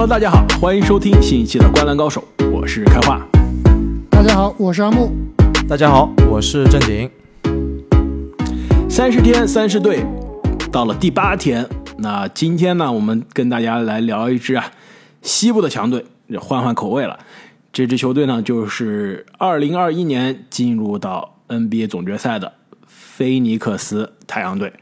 Hello，大家好，欢迎收听新一期的《灌篮高手》，我是开化。大家好，我是阿木。大家好，我是正经。三十天三十队，到了第八天，那今天呢，我们跟大家来聊一支啊西部的强队，换换口味了。这支球队呢，就是二零二一年进入到 NBA 总决赛的菲尼克斯太阳队。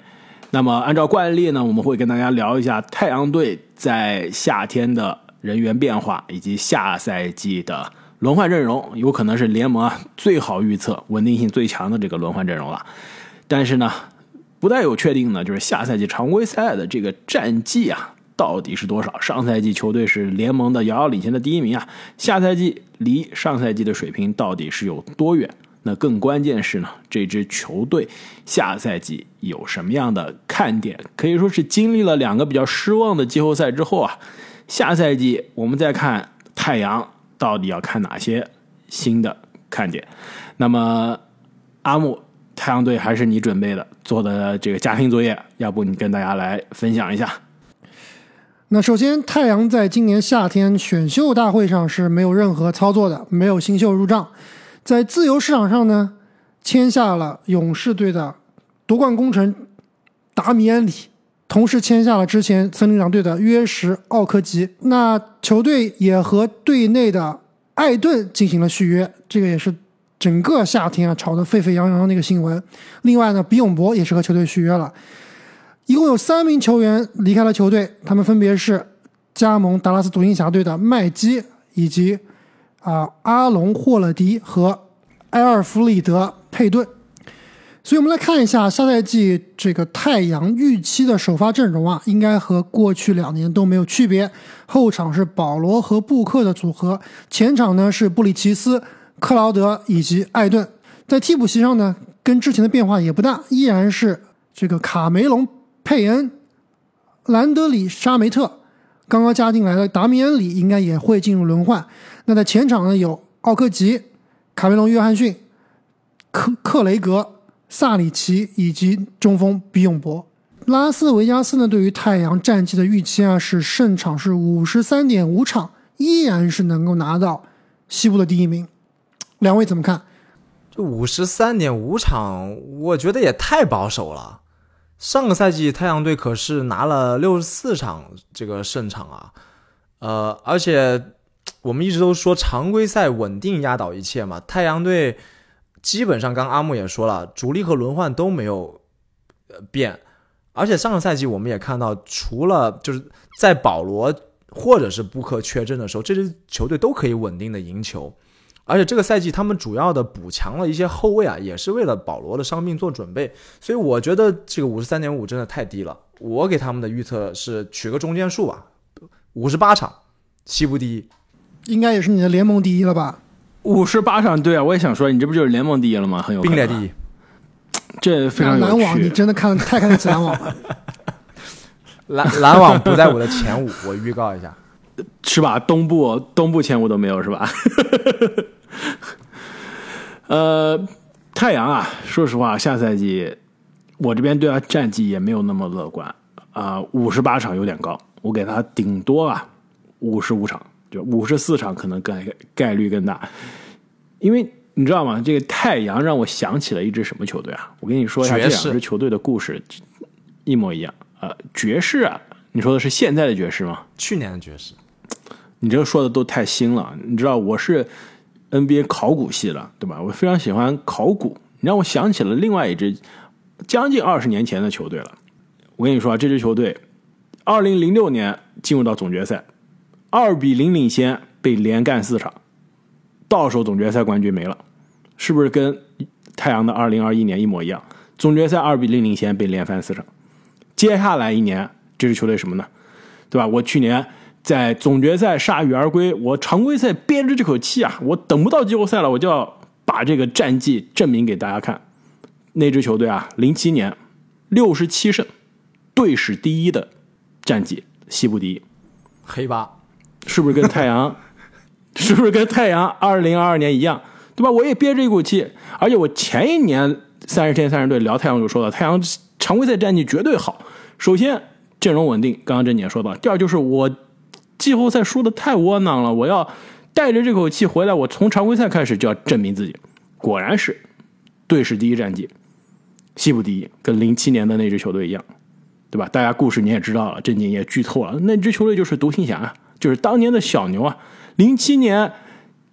那么按照惯例呢，我们会跟大家聊一下太阳队在夏天的人员变化，以及下赛季的轮换阵容，有可能是联盟啊最好预测、稳定性最强的这个轮换阵容了。但是呢，不太有确定呢，就是下赛季常规赛的这个战绩啊，到底是多少？上赛季球队是联盟的遥遥领先的第一名啊，下赛季离上赛季的水平到底是有多远？那更关键是呢，这支球队下赛季有什么样的看点？可以说是经历了两个比较失望的季后赛之后啊，下赛季我们再看太阳到底要看哪些新的看点？那么阿木。太阳队还是你准备的做的这个家庭作业，要不你跟大家来分享一下？那首先，太阳在今年夏天选秀大会上是没有任何操作的，没有新秀入账。在自由市场上呢，签下了勇士队的夺冠功臣达米安里，同时签下了之前森林狼队的约什奥科吉。那球队也和队内的艾顿进行了续约，这个也是。整个夏天啊，炒得沸沸扬扬的那个新闻。另外呢，比永博也是和球队续约了。一共有三名球员离开了球队，他们分别是加盟达拉斯独行侠队的麦基，以及啊阿隆霍勒迪和埃尔弗里德佩顿。所以我们来看一下下赛季这个太阳预期的首发阵容啊，应该和过去两年都没有区别。后场是保罗和布克的组合，前场呢是布里奇斯。克劳德以及艾顿在替补席上呢，跟之前的变化也不大，依然是这个卡梅隆、佩恩、兰德里、沙梅特，刚刚加进来的达米安里应该也会进入轮换。那在前场呢，有奥克吉、卡梅隆、约翰逊、克克雷格、萨里奇以及中锋比永博。拉斯维加斯呢，对于太阳战绩的预期啊，是胜场是五十三点五场，依然是能够拿到西部的第一名。两位怎么看？这五十三点五场，我觉得也太保守了。上个赛季太阳队可是拿了六十四场这个胜场啊，呃，而且我们一直都说常规赛稳定压倒一切嘛。太阳队基本上，刚阿木也说了，主力和轮换都没有呃变，而且上个赛季我们也看到，除了就是在保罗或者是布克缺阵的时候，这支球队都可以稳定的赢球。而且这个赛季他们主要的补强了一些后卫啊，也是为了保罗的伤病做准备。所以我觉得这个五十三点五真的太低了。我给他们的预测是取个中间数吧，五十八场，西部第一，应该也是你的联盟第一了吧？五十八场，对啊，我也想说，你这不就是联盟第一了吗？很有并列第一，这非常篮网，你真的看 太看得起篮网了。篮篮网不在我的前五，我预告一下，是吧？东部东部前五都没有，是吧？呃，太阳啊，说实话，下赛季我这边对他战绩也没有那么乐观啊，五十八场有点高，我给他顶多啊五十五场，就五十四场可能概概率更大，因为你知道吗？这个太阳让我想起了一支什么球队啊？我跟你说一下这两支球队的故事一模一样啊，爵士啊，你说的是现在的爵士吗？去年的爵士。你这个说的都太新了，你知道我是 NBA 考古系的，对吧？我非常喜欢考古，你让我想起了另外一支将近二十年前的球队了。我跟你说啊，这支球队二零零六年进入到总决赛，二比零领先，被连干四场，到手总决赛冠军没了，是不是跟太阳的二零二一年一模一样？总决赛二比零领先，被连翻四场。接下来一年，这支球队什么呢？对吧？我去年。在总决赛铩羽而归，我常规赛憋着这口气啊，我等不到季后赛了，我就要把这个战绩证明给大家看。那支球队啊，零七年六十七胜，队史第一的战绩，西部第一，黑八，是不是跟太阳？是不是跟太阳二零二二年一样？对吧？我也憋着一股气，而且我前一年三十天三十队聊太阳就说了，太阳常规赛战绩绝对好。首先阵容稳定，刚刚郑姐说到，第二就是我。季后赛输的太窝囊了，我要带着这口气回来，我从常规赛开始就要证明自己。果然是队史第一战绩，西部第一，跟零七年的那支球队一样，对吧？大家故事你也知道了，这你也剧透了，那支球队就是独行侠啊，就是当年的小牛啊。零七年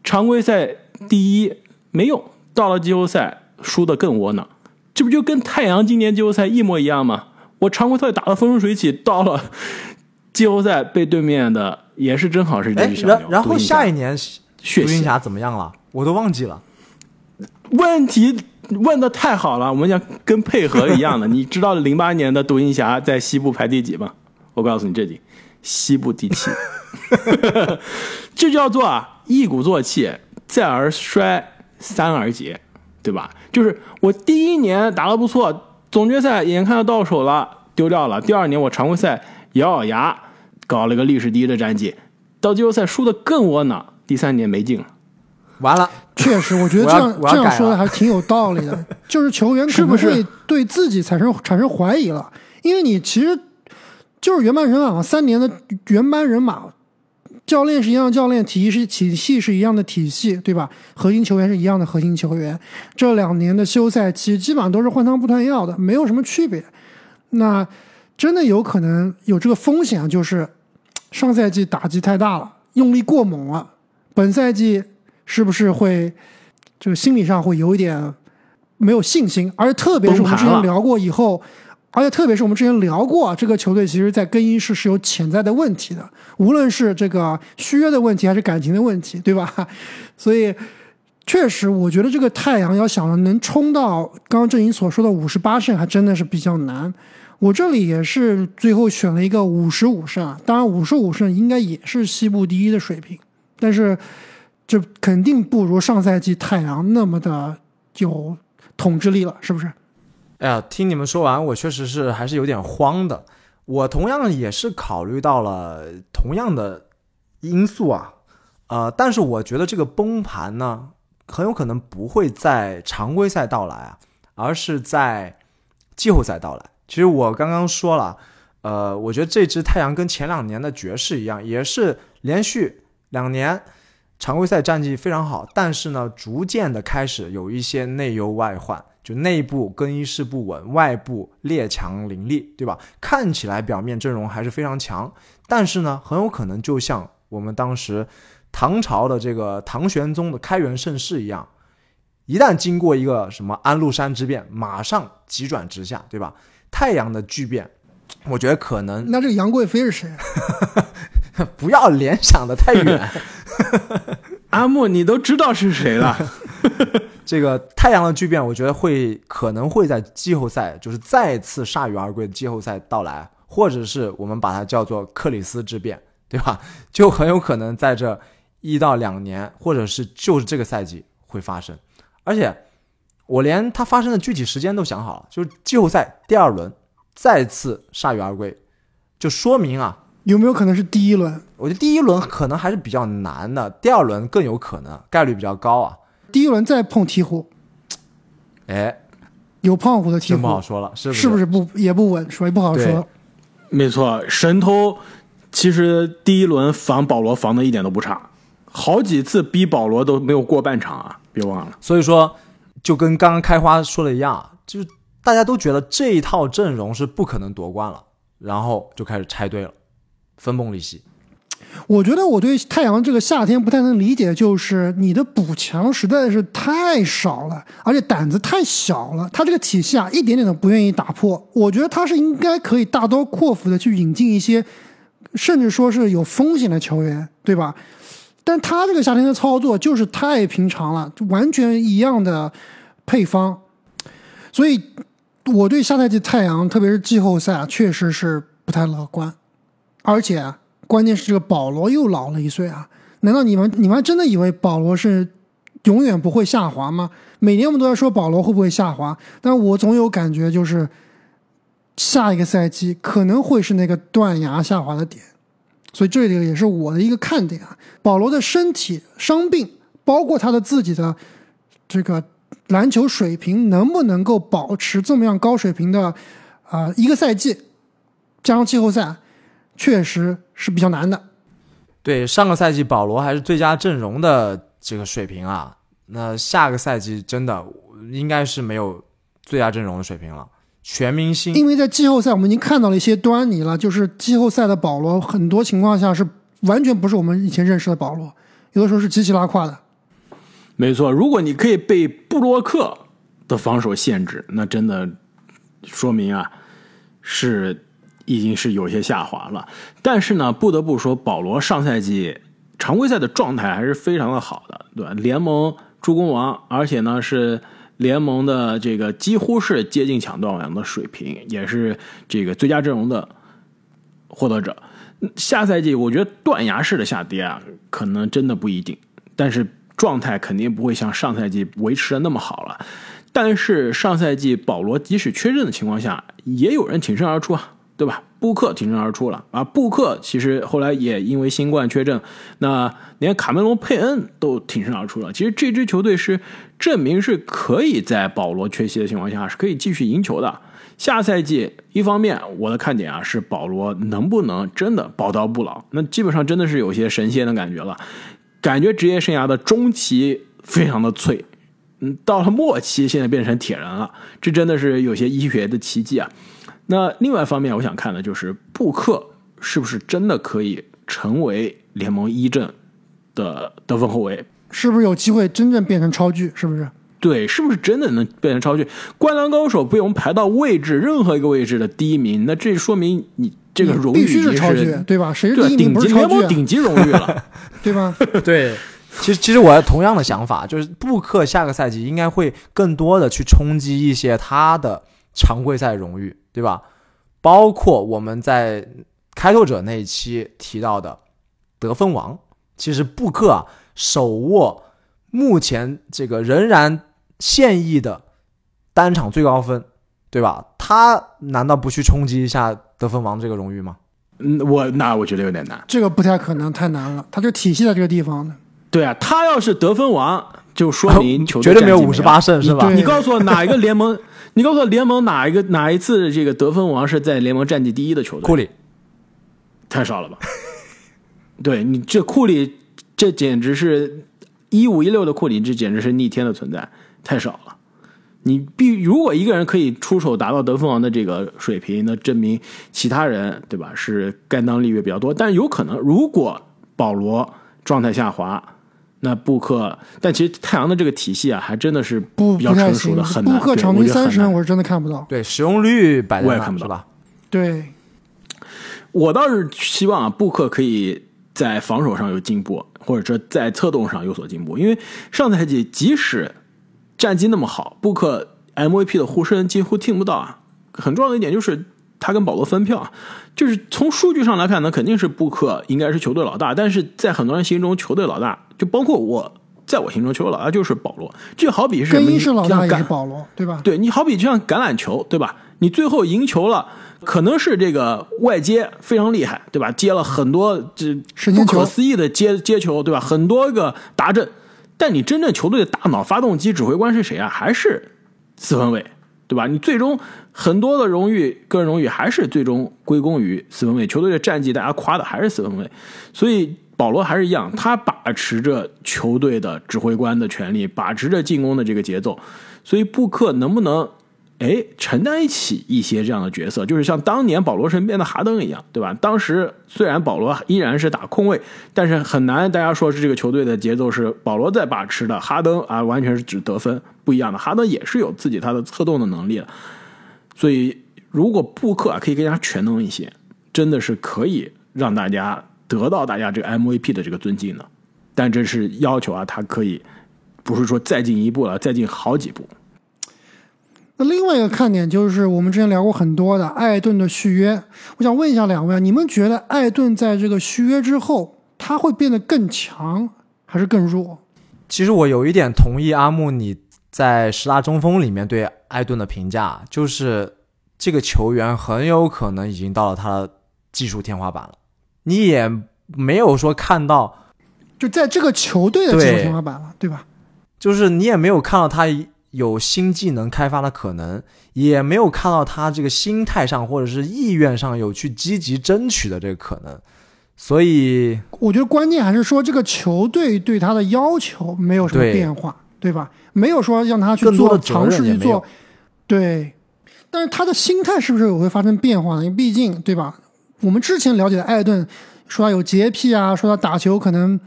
常规赛第一没用，到了季后赛输的更窝囊，这不就跟太阳今年季后赛一模一样吗？我常规赛打的风生水起，到了季后赛被对面的也是正好是这哎支，小牛。然然后下一年血腥独行侠怎么样了？我都忘记了。问题问的太好了，我们讲跟配合一样的。你知道零八年的独行侠在西部排第几吗？我告诉你这里，西部第七。这叫做啊一鼓作气，再而衰，三而竭，对吧？就是我第一年打得不错，总决赛眼看要到手了，丢掉了。第二年我常规赛咬咬牙，搞了个历史第一的战绩，到季后赛输的更窝囊。第三年没进了。完了，确实，我觉得这样这样说的还挺有道理的。就是球员是不是对自己产生产生怀疑了，因为你其实就是原班人马嘛，三年的原班人马，教练是一样的教练，体系是体系是一样的体系，对吧？核心球员是一样的核心球员，这两年的休赛期基本上都是换汤不换药的，没有什么区别。那真的有可能有这个风险啊，就是上赛季打击太大了，用力过猛了，本赛季是不是会这个心理上会有一点没有信心？而特别是我们之前聊过以后，而且特别是我们之前聊过，这个球队其实在更衣室是有潜在的问题的，无论是这个续约的问题还是感情的问题，对吧？所以确实，我觉得这个太阳要想能冲到刚刚郑颖所说的五十八胜，还真的是比较难。我这里也是最后选了一个五十五胜啊，当然五十五胜应该也是西部第一的水平，但是这肯定不如上赛季太阳那么的有统治力了，是不是？哎呀，听你们说完，我确实是还是有点慌的。我同样也是考虑到了同样的因素啊，呃，但是我觉得这个崩盘呢，很有可能不会在常规赛到来啊，而是在季后赛到来。其实我刚刚说了，呃，我觉得这支太阳跟前两年的爵士一样，也是连续两年常规赛战绩非常好，但是呢，逐渐的开始有一些内忧外患，就内部更衣室不稳，外部列强林立，对吧？看起来表面阵容还是非常强，但是呢，很有可能就像我们当时唐朝的这个唐玄宗的开元盛世一样，一旦经过一个什么安禄山之变，马上急转直下，对吧？太阳的巨变，我觉得可能那这个杨贵妃是谁？不要联想的太远。阿木，你都知道是谁了？这个太阳的巨变，我觉得会可能会在季后赛，就是再次铩羽而归的季后赛到来，或者是我们把它叫做克里斯之变，对吧？就很有可能在这一到两年，或者是就是这个赛季会发生。而且我连它发生的具体时间都想好了，就是季后赛第二轮再次铩羽而归，就说明啊，有没有可能是第一轮？我觉得第一轮可能还是比较难的，第二轮更有可能，概率比较高啊。第一轮再碰鹈鹕，哎，有胖虎的鹈真不好，说了，是不是不是不也不稳，所以不好说。没错，神偷其实第一轮防保罗防的一点都不差，好几次逼保罗都没有过半场啊，别忘了。所以说，就跟刚刚开花说的一样，就是大家都觉得这一套阵容是不可能夺冠了，然后就开始拆队了，分崩离析。我觉得我对太阳这个夏天不太能理解，就是你的补强实在是太少了，而且胆子太小了。他这个体系啊，一点点都不愿意打破。我觉得他是应该可以大刀阔斧的去引进一些，甚至说是有风险的球员，对吧？但他这个夏天的操作就是太平常了，就完全一样的配方，所以我对下赛季太阳，特别是季后赛啊，确实是不太乐观。而且关键是这个保罗又老了一岁啊！难道你们你们真的以为保罗是永远不会下滑吗？每年我们都在说保罗会不会下滑，但我总有感觉就是下一个赛季可能会是那个断崖下滑的点，所以这个也是我的一个看点啊。保罗的身体伤病，包括他的自己的这个篮球水平，能不能够保持这么样高水平的啊、一个赛季，加上季后赛，确实是比较难的。对，上个赛季保罗还是最佳阵容的这个水平啊，那下个赛季真的应该是没有最佳阵容的水平了，全明星。因为在季后赛我们已经看到了一些端倪了，就是季后赛的保罗很多情况下是完全不是我们以前认识的保罗，有的时候是极其拉胯的。没错，如果你可以被布洛克的防守限制，那真的说明啊是已经是有些下滑了。但是呢，不得不说，保罗上赛季常规赛的状态还是非常的好的，对吧？联盟助攻王，而且呢是联盟的这个几乎是接近抢断王的水平，也是这个最佳阵容的获得者。下赛季我觉得断崖式的下跌啊，可能真的不一定，但是。状态肯定不会像上赛季维持的那么好了，但是上赛季保罗即使缺阵的情况下，也有人挺身而出啊，对吧？布克挺身而出了啊，布克其实后来也因为新冠缺阵，那连卡梅隆佩恩都挺身而出了。其实这支球队是证明是可以在保罗缺席的情况下是可以继续赢球的。下赛季一方面我的看点啊是保罗能不能真的宝刀不老，那基本上真的是有些神仙的感觉了。感觉职业生涯的中期非常的脆，嗯，到了末期现在变成铁人了，这真的是有些医学的奇迹啊。那另外一方面，我想看的就是布克是不是真的可以成为联盟一阵的得分后卫，是不是有机会真正变成超巨？是不是？对，是不是真的能变成超巨？灌篮高手被我们排到位置任何一个位置的第一名，那这说明你。这个荣誉必须是超巨，对吧？谁是第一顶级联盟顶级荣誉了，对吧？对，其实其实我同样的想法，就是布克下个赛季应该会更多的去冲击一些他的常规赛荣誉，对吧？包括我们在开拓者那一期提到的得分王，其实布克啊手握目前这个仍然现役的单场最高分。对吧？他难道不去冲击一下得分王这个荣誉吗？嗯，我那我觉得有点难，这个不太可能，太难了。他就体系在这个地方呢。对啊，他要是得分王，就说明 球队绝对没有五十八胜，是吧？你告诉我哪一个联盟？你告诉我联盟哪一个哪一次这个得分王是在联盟战绩第一的球队？库里，太少了吧？对你这库里，这简直是一五一六的库里，这简直是逆天的存在，太少了。你必如果一个人可以出手达到得分王的这个水平，那证明其他人对吧是甘当立约比较多。但有可能，如果保罗状态下滑，那布克，但其实太阳的这个体系啊，还真的是不比较成熟的，很难。布克场均三十分，我是真的看不到。对使用率摆在我也看不到吧？对，我倒是希望啊，布克可以在防守上有进步，或者说在策动上有所进步，因为上赛季即使。战绩那么好，布克 MVP 的呼声几乎听不到啊！很重要的一点就是他跟保罗分票，就是从数据上来看呢，肯定是布克应该是球队老大，但是在很多人心中，球队老大就包括我，在我心中，球队老大就是保罗。就好比是更衣室老大也是保罗，对吧？对你好比就像橄榄球，对吧？你最后赢球了，可能是这个外接非常厉害，对吧？接了很多这不可思议的接接球，对吧？很多个达阵。但你真正球队的大脑、发动机、指挥官是谁啊？还是四分卫，对吧？你最终很多的荣誉、个人荣誉还是最终归功于四分卫。球队的战绩大家夸的还是四分卫，所以保罗还是一样，他把持着球队的指挥官的权利，把持着进攻的这个节奏。所以布克能不能？哎，承担起一些这样的角色，就是像当年保罗身边的哈登一样，对吧？当时虽然保罗依然是打控卫，但是很难大家说是这个球队的节奏是保罗在把持的，哈登啊完全是只得分不一样的。哈登也是有自己他的策动的能力的，所以如果布克啊可以更加全能一些，真的是可以让大家得到大家这个 MVP 的这个尊敬的。但这是要求啊，他可以不是说再进一步了，再进好几步。那另外一个看点就是我们之前聊过很多的艾顿的续约，我想问一下两位，你们觉得艾顿在这个续约之后，他会变得更强还是更弱？其实我有一点同意阿木你在十大中锋里面对艾顿的评价，就是这个球员很有可能已经到了他的技术天花板了。你也没有说看到，就在这个球队的技术天花板了，对吧？就是你也没有看到他。有新技能开发的可能，也没有看到他这个心态上或者是意愿上有去积极争取的这个可能，所以我觉得关键还是说这个球队对他的要求没有什么变化，对吧？没有说让他去做尝试去做对。但是他的心态是不是也会发生变化呢？因为毕竟，对吧？我们之前了解的艾顿，说他有洁癖啊，说他打球可能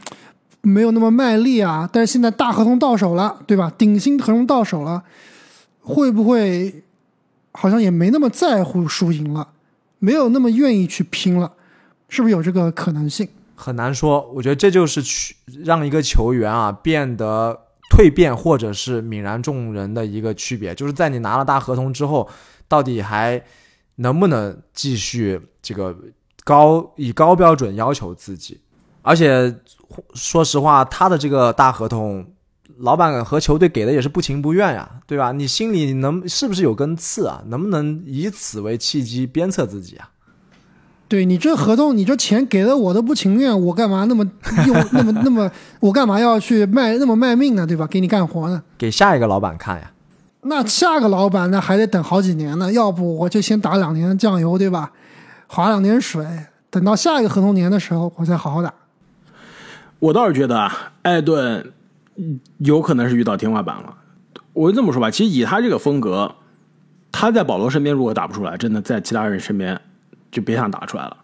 没有那么卖力啊，但是现在大合同到手了，对吧？顶薪合同到手了，会不会好像也没那么在乎输赢了，没有那么愿意去拼了？是不是有这个可能性？很难说。我觉得这就是去让一个球员啊变得蜕变或者是泯然众人的一个区别，就是在你拿了大合同之后，到底还能不能继续这个高以高标准要求自己？而且说实话，他的这个大合同，老板和球队给的也是不情不愿呀，对吧？你心里能是不是有根刺啊？能不能以此为契机鞭策自己啊？对你这合同，你这钱给了我都不情愿，我干嘛那么又那么那么，我干嘛要去卖那么卖命呢？对吧？给你干活呢？给下一个老板看呀。那下个老板那还得等好几年呢，要不我就先打两年酱油，对吧？划两年水，等到下一个合同年的时候，我再好好打。我倒是觉得啊，艾顿有可能是遇到天花板了。我就这么说吧，其实以他这个风格，他在保罗身边如果打不出来，真的在其他人身边就别想打出来了。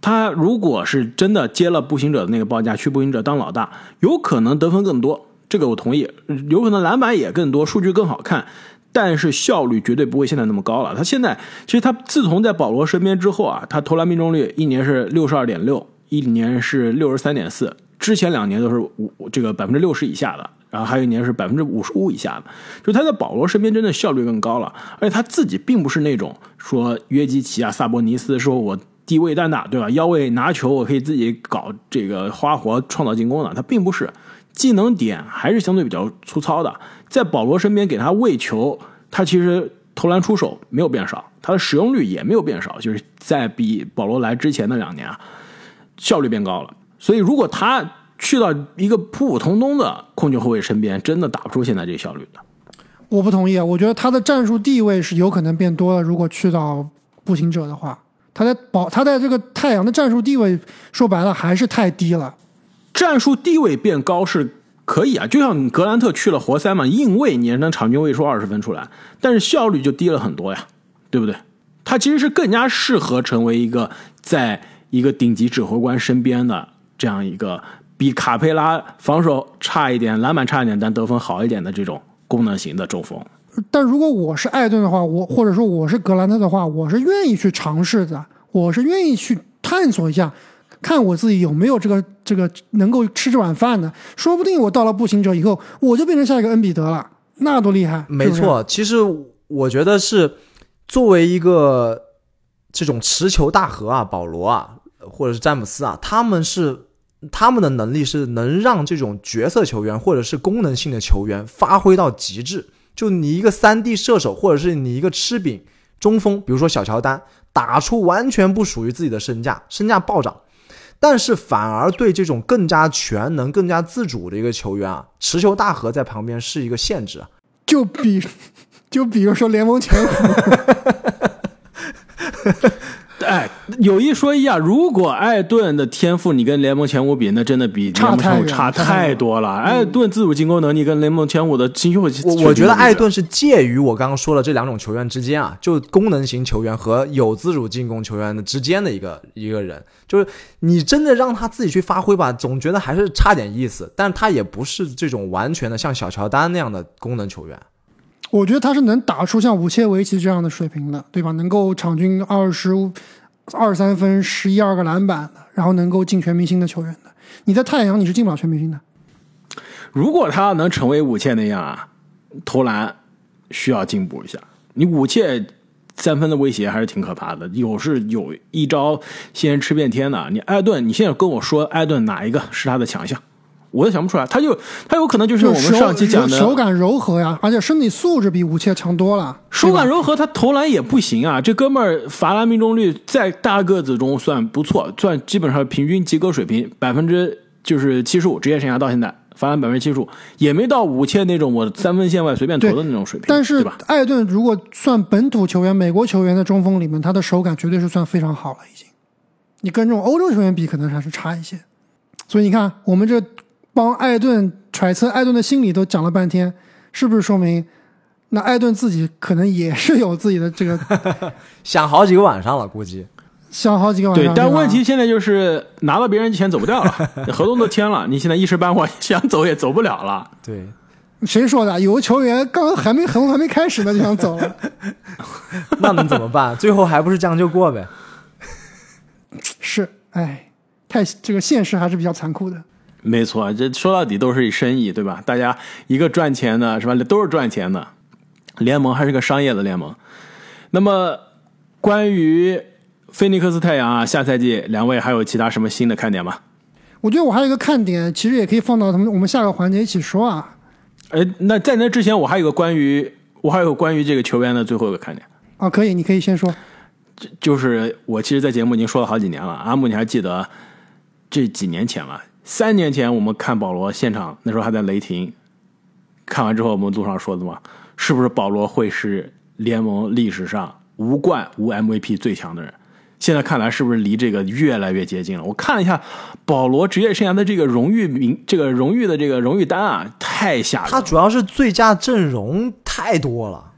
他如果是真的接了步行者的那个报价，去步行者当老大，有可能得分更多，这个我同意，有可能篮板也更多，数据更好看，但是效率绝对不会现在那么高了。他现在其实他自从在保罗身边之后啊，他投篮命中率一年是六十二点六，一年是六十三点四，之前两年都是五这个百分之六十以下的，然后还有一年是百分之五十五以下的，就是他在保罗身边真的效率更高了，而且他自己并不是那种说约基奇啊、萨博尼斯说我低位单打对吧，腰位拿球我可以自己搞这个花活创造进攻的，他并不是，技能点还是相对比较粗糙的，在保罗身边给他喂球，他其实投篮出手没有变少，他的使用率也没有变少，就是在比保罗来之前的两年啊，效率变高了。所以如果他去到一个普普通通的控球后卫身边，真的打不出现在这个效率的。我不同意，啊，我觉得他的战术地位是有可能变多了。如果去到步行者的话，他在保他在这个太阳的战术地位，说白了还是太低了。战术地位变高是可以啊，就像格兰特去了活塞嘛，硬位你也能场均位数二十分出来，但是效率就低了很多呀，对不对？他其实是更加适合成为一个在一个顶级指挥官身边的这样一个比卡佩拉防守差一点、篮板差一点，但得分好一点的这种功能型的中锋。但如果我是艾顿的话，我或者说我是格兰特的话，我是愿意去尝试的，我是愿意去探索一下，看我自己有没有这个这个能够吃这碗饭的。说不定我到了步行者以后，我就变成下一个恩比德了，那多厉害！没错，其实我觉得是作为一个这种持球大核啊，保罗啊，或者是詹姆斯啊，他们是他们的能力是能让这种角色球员或者是功能性的球员发挥到极致。就你一个三 D 射手，或者是你一个吃饼中锋，比如说小乔丹，打出完全不属于自己的身价，身价暴涨。但是反而对这种更加全能、更加自主的一个球员啊，持球大核在旁边是一个限制啊。就比 就比如说联盟前五，哎，有一说一啊，如果艾顿的天赋你跟联盟前五比，那真的比联盟前五差太多了。艾顿自主进攻能力跟联盟前五的新秀，我我觉得艾顿是介于我刚刚说的这两种球员之间啊，就功能型球员和有自主进攻球员的之间的一个一个人。就是你真的让他自己去发挥吧，总觉得还是差点意思。但是他也不是这种完全的像小乔丹那样的功能球员。我觉得他是能打出像武切维奇这样的水平的，对吧？能够场均二十二三分、十一二个篮板的，然后能够进全明星的球员的。你在太阳你是进不了全明星的。如果他能成为武切那样啊，投篮需要进步一下。你武切三分的威胁还是挺可怕的，有是有一招先吃遍天的。你艾顿，你现在跟我说艾顿哪一个是他的强项？我也想不出来，他就他有可能就是我们上期讲的手感柔和呀，而且身体素质比武切强多了。手感柔和，他投篮也不行啊。这哥们儿罚篮命中率在大个子中算不错，算基本上平均及格水平，百分之就是七十五，职业生涯到现在罚篮百分之七十五，也没到武切那种我三分线外随便投的那种水平。但是？艾顿如果算本土球员、美国球员的中锋里面，他的手感绝对是算非常好了，已经。你跟这种欧洲球员比，可能还是差一些。所以你看，我们这帮艾顿揣测艾顿的心理都讲了半天，是不是说明那艾顿自己可能也是有自己的这个 想好几个晚上了，估计。想好几个晚上？，对但问题现在就是拿到别人钱走不掉了，合同都签了，你现在一时半会儿想走也走不了了。对，谁说的？有个球员刚刚还没合同还没开始呢就想走了，那能怎么办？最后还不是将就过呗。是，哎，太这个现实还是比较残酷的。没错，这说到底都是生意，对吧？大家一个赚钱的，是吧？都是赚钱的，联盟还是个商业的联盟。那么，关于菲尼克斯太阳啊，下赛季两位还有其他什么新的看点吗？我觉得我还有一个看点，其实也可以放到他们我们下个环节一起说啊。呃，那在那之前，我还有个关于我还有个关于这个球员的最后一个看点，啊，可以，你可以先说。就是我其实，在节目已经说了好几年了。阿木，你还记得这几年前了？三年前我们看保罗现场，那时候还在雷霆，看完之后我们路上说的嘛，是不是保罗会是联盟历史上无冠无 MVP 最强的人？现在看来，是不是离这个越来越接近了？我看了一下保罗职业生涯的这个荣誉名，这个荣誉的这个荣誉单啊，太吓人了。他主要是最佳阵容太多了，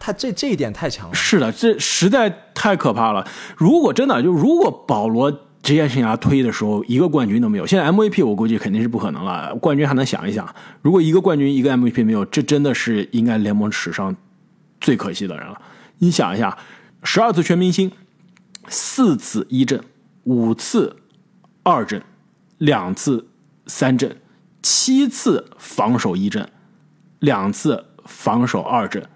他这这一点太强了。是的，这实在太可怕了。如果真的就如果保罗职业生涯退役的时候一个冠军都没有，现在 MVP 我估计肯定是不可能了，冠军还能想一想。如果一个冠军一个 MVP 没有，这真的是应该联盟史上最可惜的人了。你想一下，十二次全明星，四次一阵，五次二阵，两次三阵，七次防守一阵，两次防守二阵。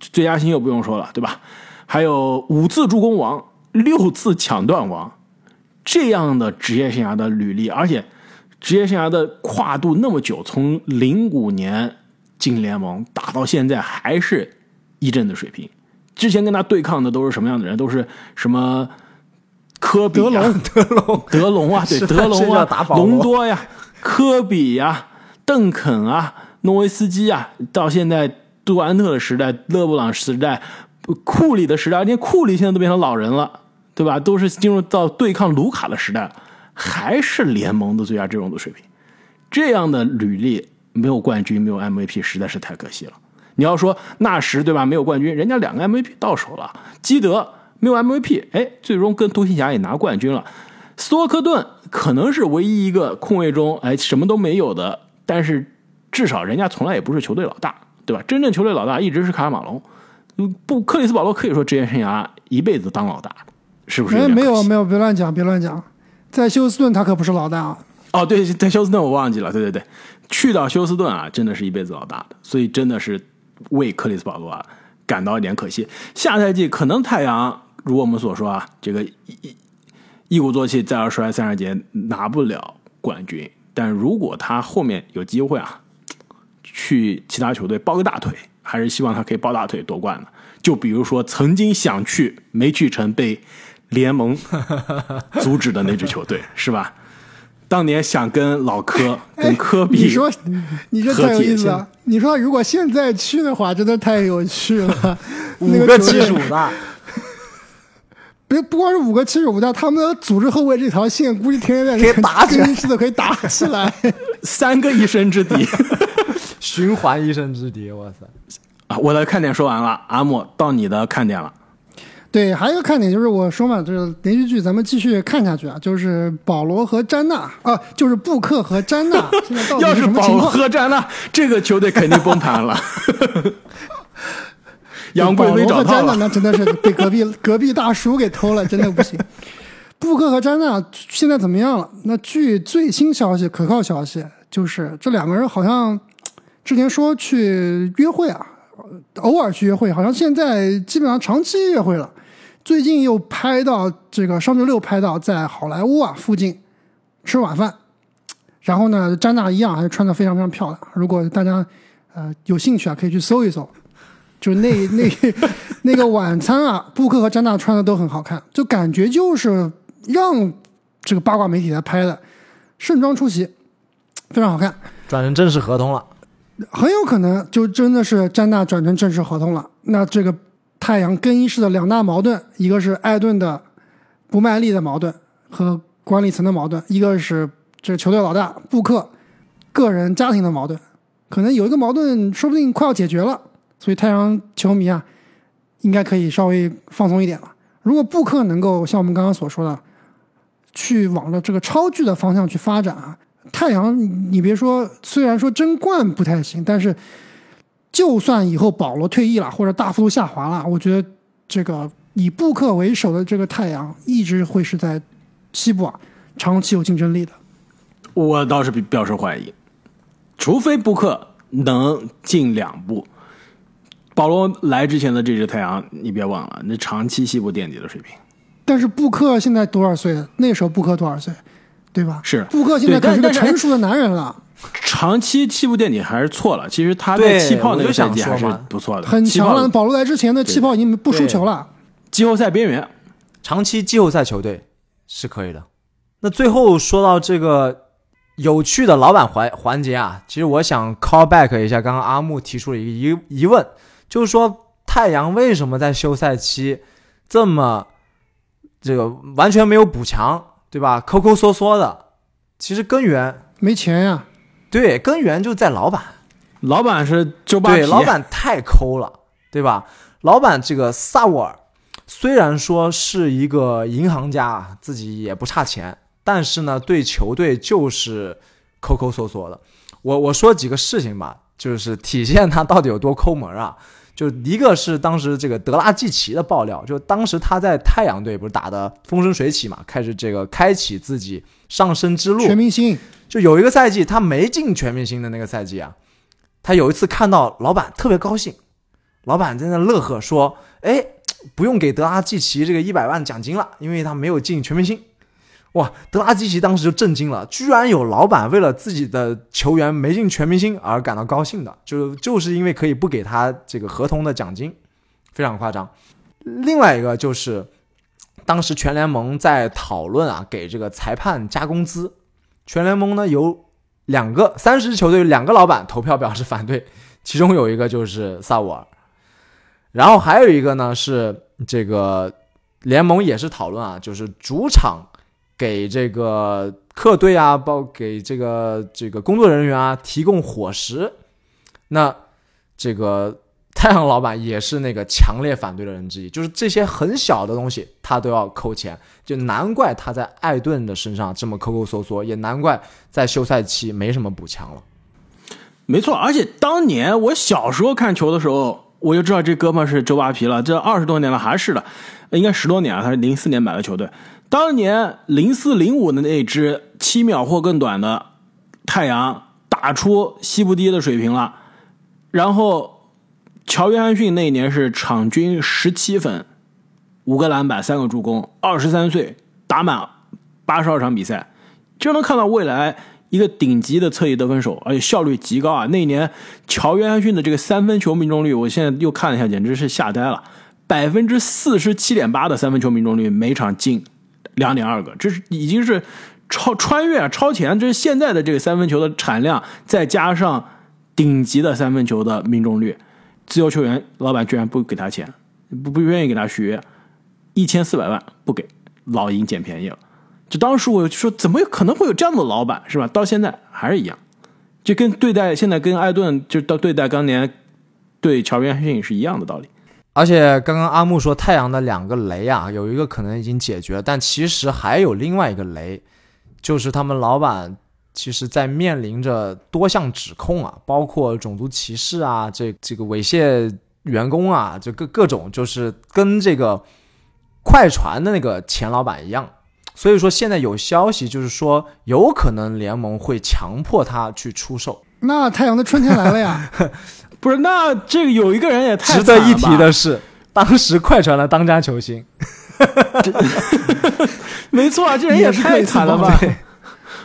最佳新秀不用说了，对吧？还有五次助攻王，六次抢断王，这样的职业生涯的履历，而且职业生涯的跨度那么久，从零五年进联盟打到现在还是一阵的水平。之前跟他对抗的都是什么样的人？都是什么科比、啊、德隆、德隆、德隆啊，对，德隆啊打，隆多呀，科比呀，邓肯啊，诺维斯基啊，到现在杜兰特的时代、勒布朗时代、库里的时代，连库里现在都变成老人了，对吧？都是进入到对抗卢卡的时代，还是联盟的最佳阵容的水平。这样的履历没有冠军，没有 MVP，实在是太可惜了。你要说纳什对吧？没有冠军，人家两个 MVP 到手了。基德没有 MVP，哎，最终跟独行侠也拿冠军了。斯托克顿可能是唯一一个空位中哎什么都没有的，但是至少人家从来也不是球队老大，对吧？真正球队老大一直是卡尔马龙。嗯不，克里斯保罗可以说职业生涯一辈子当老大，是不是？哎，没有没有，别乱讲，别乱讲。在休斯顿他可不是老大啊。哦，对，在休斯顿我忘记了，对对对，去到休斯顿啊，真的是一辈子老大的，所以真的是为克里斯保罗啊感到一点可惜。下赛季可能太阳如我们所说啊，这个一一一鼓作气再而衰三十节拿不了冠军，但如果他后面有机会啊，去其他球队抱个大腿，还是希望他可以抱大腿夺冠的。就比如说曾经想去没去成被联盟 阻止的那支球队，是吧？当年想跟老科、跟科比，你说，你这太有意思了。你说如果现在去的话，真的太有趣了。五个七十五大，别不光是五个七十五大，他们的组织后卫这条线估计天天在可以打起来更衣室都可以打起来。三个一生之敌循环一生之敌，哇塞！啊！我的看点说完了，阿莫到你的看点了。对，还有一个看点就是我说嘛，就是连续剧咱们继续看下去啊，就是保罗和詹娜啊，就是布克和詹娜，现在到底要是保罗？和詹娜，这个球队肯定崩盘了。杨贵妃找到詹娜那真的是被隔壁 隔壁大叔给偷了，真的不行。布克和詹娜现在怎么样了？那据最新消息、可靠消息，就是这两个人好像之前说去约会啊，偶尔去约会，好像现在基本上长期约会了。最近又拍到这个上周六拍到在好莱坞啊附近吃晚饭，然后呢，詹娜一样还是穿的非常非常漂亮。如果大家呃有兴趣啊，可以去搜一搜。就那 那那个晚餐啊，布克和詹娜穿的都很好看，就感觉就是让这个八卦媒体来拍的，盛装出席，非常好看，转成正式合同了。很有可能就真的是詹娜转成正式合同了。那这个太阳更衣室的两大矛盾，一个是艾顿的不卖力的矛盾，和管理层的矛盾，一个是这个球队老大布克个人家庭的矛盾，可能有一个矛盾说不定快要解决了，所以太阳球迷啊，应该可以稍微放松一点了。如果布克能够像我们刚刚所说的，去往着这个超巨的方向去发展啊，太阳你别说，虽然说争冠不太行，但是就算以后保罗退役了或者大幅度下滑了，我觉得这个以布克为首的这个太阳一直会是在西部啊长期有竞争力的。我倒是比表示怀疑，除非布克能进两步。保罗来之前的这支太阳，你别忘了，那长期西部垫底的水平。但是布克现在多少岁？那时候布克多少岁？对吧？是布克现在对可是个成熟的男人了，长期西部垫底还是错了。其实他对在气泡那个想赛季还是不错的，很强了。保罗来之前的气泡已经不输球了。季后赛边缘。长期季后赛球队是可以的。那最后说到这个有趣的老板环环节啊，其实我想 call back 一下刚刚阿木提出了一个疑疑问，就是说太阳为什么在休赛期这么这个完全没有补强，对吧？抠抠缩缩的，其实根源没钱呀，对根源就在老板。老板是周扒皮，对，老板太抠了，对吧？老板这个萨沃尔虽然说是一个银行家啊，自己也不差钱，但是呢，对球队就是抠抠缩缩的。我我说几个事情吧，就是体现他到底有多抠门啊。就一个是当时这个德拉季奇的爆料，就当时他在太阳队不是打的风生水起嘛，开始这个开启自己上升之路，全明星就有一个赛季他没进全明星的那个赛季啊，他有一次看到老板特别高兴，老板在那乐呵说：“哎，不用给德拉季奇这个一百万奖金了，因为他没有进全明星。”哇，德拉季奇当时就震惊了，居然有老板为了自己的球员没进全明星而感到高兴的，就就是因为可以不给他这个合同的奖金，非常夸张。另外一个就是，当时全联盟在讨论啊，给这个裁判加工资，全联盟呢有两个三十支球队两个老板投票表示反对，其中有一个就是萨沃尔，然后还有一个呢是这个联盟也是讨论啊，就是主场给这个客队啊，包给这个这个工作人员啊提供伙食，那这个太阳老板也是那个强烈反对的人之一，就是这些很小的东西他都要扣钱，就难怪他在艾顿的身上这么抠抠缩缩，也难怪在休赛期没什么补强了。没错，而且当年我小时候看球的时候，我就知道这哥们是周扒皮了。这二十多年了还是的，应该十多年了。他是零四年买的球队，当年零四零五的那支七秒或更短的太阳打出西部第一的水平了。然后乔约翰逊那一年是场均十七分，五个篮板，三个助攻，二十三岁，打满八十二场比赛，就能看到未来一个顶级的侧翼得分手，而且效率极高啊！那一年乔约翰逊的这个三分球命中率，我现在又看了一下，简直是吓呆了，百分之四十七点八的三分球命中率，每场进两点二个，这是已经是超穿越啊，超前，这是现在的这个三分球的产量，再加上顶级的三分球的命中率，自由球员老板居然不给他钱，不不愿意给他续约，一千四百万不给，老鹰捡便宜了。就当时我就说，怎么可能会有这样的老板，是吧？到现在还是一样，就跟对待现在跟艾顿，就到对待当年对乔约翰逊是一样的道理。而且刚刚阿木说太阳的两个雷啊，有一个可能已经解决了，但其实还有另外一个雷，就是他们老板其实在面临着多项指控啊，包括种族歧视啊，这这个猥亵员工啊，这各各种就是跟这个快船的那个前老板一样。所以说现在有消息就是说，有可能联盟会强迫他去出售。那太阳的春天来了呀！不是，那这个有一个人也太值得一提的是，当时快船的当家球星 没错啊，这人也太惨了吧！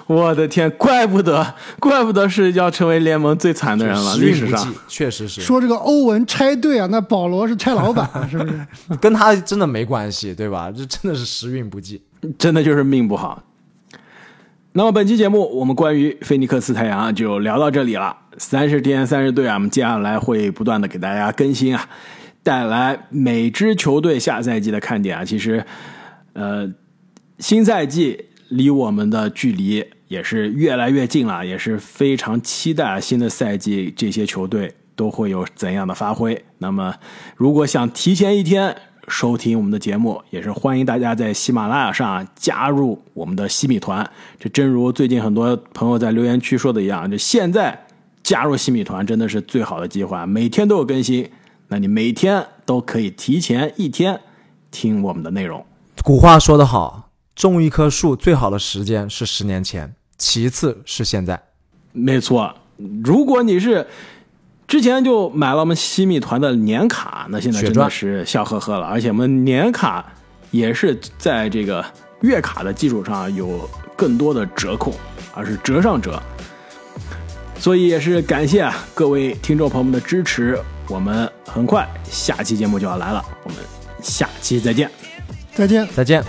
我的天，怪不得，怪不得是要成为联盟最惨的人了，历史上确实是说这个欧文拆队啊，那保罗是拆老板，是不是？跟他真的没关系，对吧？这真的是时运不济。真的就是命不好。那么本期节目我们关于菲尼克斯太阳就聊到这里了。三十天三十队啊，我们接下来会不断的给大家更新啊，带来每支球队下赛季的看点啊。其实，呃，新赛季离我们的距离也是越来越近了，也是非常期待新的赛季这些球队都会有怎样的发挥。那么，如果想提前一天收听我们的节目，也是欢迎大家在喜马拉雅上加入我们的西米团。这正如最近很多朋友在留言区说的一样，就现在加入西米团真的是最好的机会，每天都有更新，那你每天都可以提前一天听我们的内容。古话说得好，种一棵树最好的时间是十年前，其次是现在。没错，如果你是之前就买了我们西米团的年卡，那现在真的是笑呵呵了。而且我们年卡也是在这个月卡的基础上有更多的折扣，而是折上折。所以也是感谢啊各位听众朋友们的支持。我们很快下期节目就要来了，我们下期再见。再见。再见。